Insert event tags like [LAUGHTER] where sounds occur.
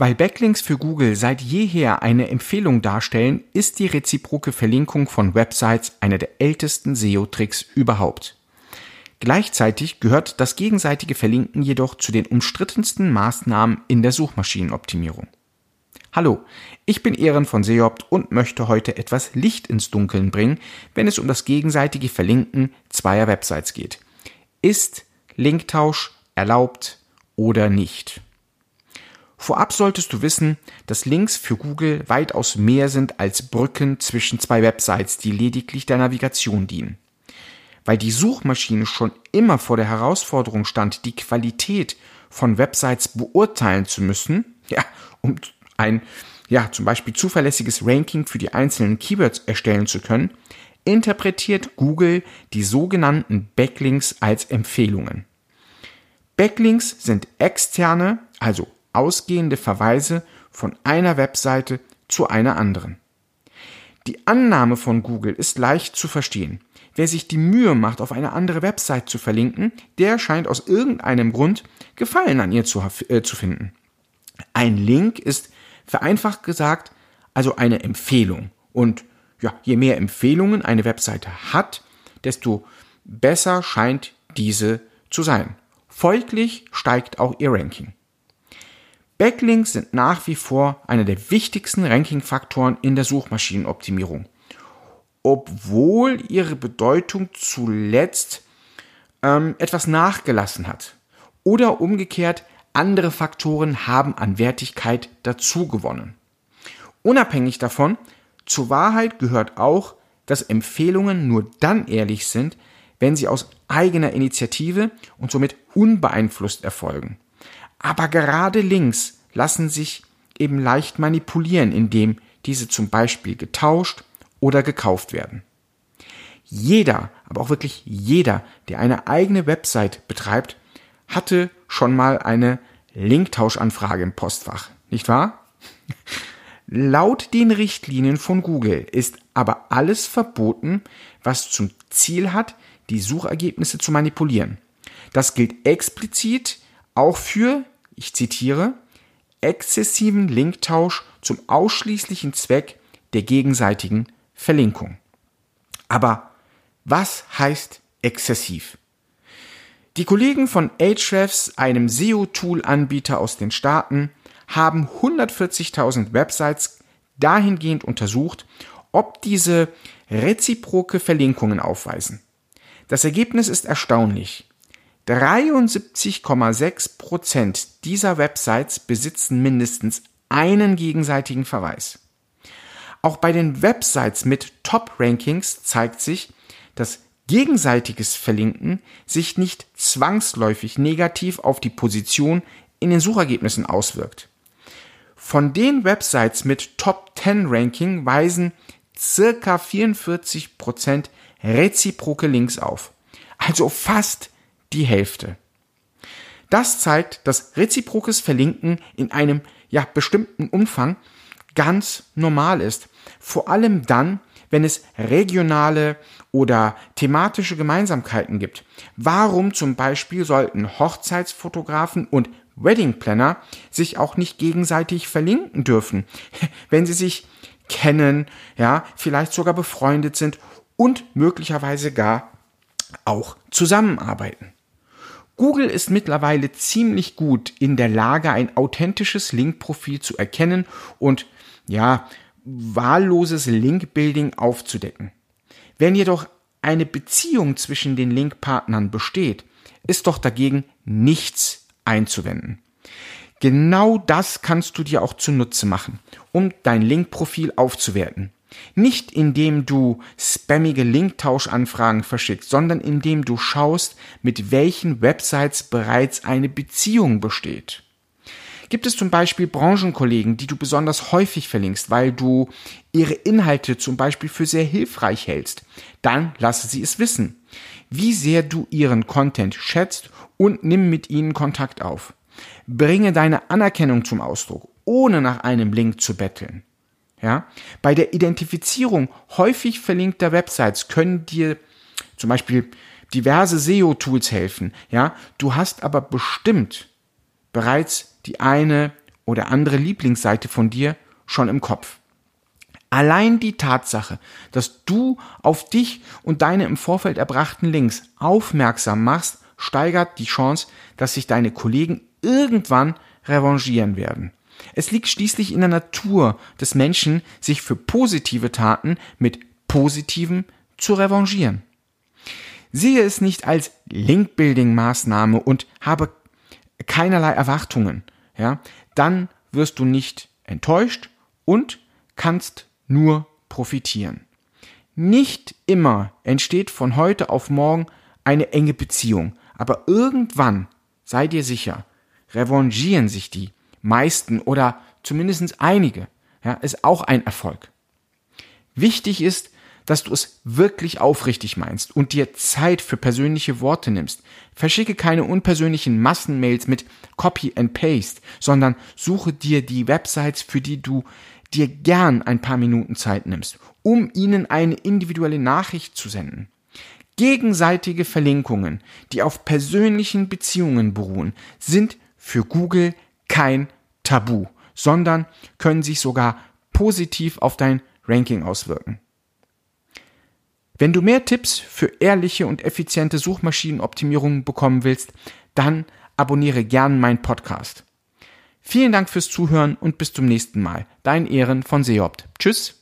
Weil Backlinks für Google seit jeher eine Empfehlung darstellen, ist die reziproke Verlinkung von Websites einer der ältesten SEO-Tricks überhaupt. Gleichzeitig gehört das gegenseitige Verlinken jedoch zu den umstrittensten Maßnahmen in der Suchmaschinenoptimierung. Hallo, ich bin Ehren von Seopt und möchte heute etwas Licht ins Dunkeln bringen, wenn es um das gegenseitige Verlinken zweier Websites geht. Ist Linktausch erlaubt oder nicht? Vorab solltest du wissen, dass Links für Google weitaus mehr sind als Brücken zwischen zwei Websites, die lediglich der Navigation dienen. Weil die Suchmaschine schon immer vor der Herausforderung stand, die Qualität von Websites beurteilen zu müssen, [LAUGHS] ja, um ein, ja, zum Beispiel zuverlässiges Ranking für die einzelnen Keywords erstellen zu können, interpretiert Google die sogenannten Backlinks als Empfehlungen. Backlinks sind externe, also ausgehende Verweise von einer Webseite zu einer anderen. Die Annahme von Google ist leicht zu verstehen. Wer sich die Mühe macht, auf eine andere Website zu verlinken, der scheint aus irgendeinem Grund Gefallen an ihr zu, äh, zu finden. Ein Link ist vereinfacht gesagt also eine Empfehlung. Und ja, je mehr Empfehlungen eine Webseite hat, desto besser scheint diese zu sein. Folglich steigt auch ihr Ranking. Backlinks sind nach wie vor einer der wichtigsten Rankingfaktoren in der Suchmaschinenoptimierung, obwohl ihre Bedeutung zuletzt ähm, etwas nachgelassen hat. Oder umgekehrt, andere Faktoren haben an Wertigkeit dazu gewonnen. Unabhängig davon, zur Wahrheit gehört auch, dass Empfehlungen nur dann ehrlich sind, wenn sie aus eigener Initiative und somit unbeeinflusst erfolgen. Aber gerade Links lassen sich eben leicht manipulieren, indem diese zum Beispiel getauscht oder gekauft werden. Jeder, aber auch wirklich jeder, der eine eigene Website betreibt, hatte schon mal eine Linktauschanfrage im Postfach, nicht wahr? [LAUGHS] Laut den Richtlinien von Google ist aber alles verboten, was zum Ziel hat, die Suchergebnisse zu manipulieren. Das gilt explizit auch für, ich zitiere, exzessiven Linktausch zum ausschließlichen Zweck der gegenseitigen Verlinkung. Aber was heißt exzessiv? Die Kollegen von Ahrefs, einem SEO-Tool-Anbieter aus den Staaten, haben 140.000 Websites dahingehend untersucht, ob diese reziproke Verlinkungen aufweisen. Das Ergebnis ist erstaunlich. 73,6 Prozent dieser Websites besitzen mindestens einen gegenseitigen Verweis. Auch bei den Websites mit Top-Rankings zeigt sich, dass gegenseitiges Verlinken sich nicht zwangsläufig negativ auf die Position in den Suchergebnissen auswirkt. Von den Websites mit Top 10 Ranking weisen circa 44 Prozent reziproke Links auf. Also fast die Hälfte. Das zeigt, dass reziprokes Verlinken in einem ja bestimmten Umfang ganz normal ist. Vor allem dann, wenn es regionale oder thematische Gemeinsamkeiten gibt. Warum zum Beispiel sollten Hochzeitsfotografen und Wedding Planner sich auch nicht gegenseitig verlinken dürfen, [LAUGHS] wenn sie sich kennen, ja, vielleicht sogar befreundet sind und möglicherweise gar auch zusammenarbeiten. Google ist mittlerweile ziemlich gut in der Lage, ein authentisches Linkprofil zu erkennen und ja, wahlloses Linkbuilding aufzudecken. Wenn jedoch eine Beziehung zwischen den Linkpartnern besteht, ist doch dagegen nichts einzuwenden. Genau das kannst du dir auch zunutze machen, um dein Linkprofil aufzuwerten. Nicht indem du spammige Linktauschanfragen verschickst, sondern indem du schaust, mit welchen Websites bereits eine Beziehung besteht. Gibt es zum Beispiel Branchenkollegen, die du besonders häufig verlinkst, weil du ihre Inhalte zum Beispiel für sehr hilfreich hältst, dann lasse sie es wissen, wie sehr du ihren Content schätzt und nimm mit ihnen Kontakt auf. Bringe deine Anerkennung zum Ausdruck, ohne nach einem Link zu betteln. Ja? Bei der Identifizierung häufig verlinkter Websites können dir zum Beispiel diverse SEO-Tools helfen. Ja? Du hast aber bestimmt bereits die eine oder andere Lieblingsseite von dir schon im Kopf. Allein die Tatsache, dass du auf dich und deine im Vorfeld erbrachten Links aufmerksam machst, steigert die Chance, dass sich deine Kollegen irgendwann revanchieren werden. Es liegt schließlich in der Natur des Menschen, sich für positive Taten mit positiven zu revanchieren. Sehe es nicht als Link-Building-Maßnahme und habe keinerlei Erwartungen, ja, dann wirst du nicht enttäuscht und kannst nur profitieren. Nicht immer entsteht von heute auf morgen eine enge Beziehung, aber irgendwann, sei dir sicher, revanchieren sich die meisten oder zumindest einige. Ja, ist auch ein Erfolg. Wichtig ist, dass du es wirklich aufrichtig meinst und dir Zeit für persönliche Worte nimmst. Verschicke keine unpersönlichen Massenmails mit Copy and Paste, sondern suche dir die Websites, für die du dir gern ein paar Minuten Zeit nimmst, um ihnen eine individuelle Nachricht zu senden. Gegenseitige Verlinkungen, die auf persönlichen Beziehungen beruhen, sind für Google kein Tabu, sondern können sich sogar positiv auf dein Ranking auswirken. Wenn du mehr Tipps für ehrliche und effiziente Suchmaschinenoptimierung bekommen willst, dann abonniere gern meinen Podcast. Vielen Dank fürs Zuhören und bis zum nächsten Mal. Dein Ehren von Seopt. Tschüss.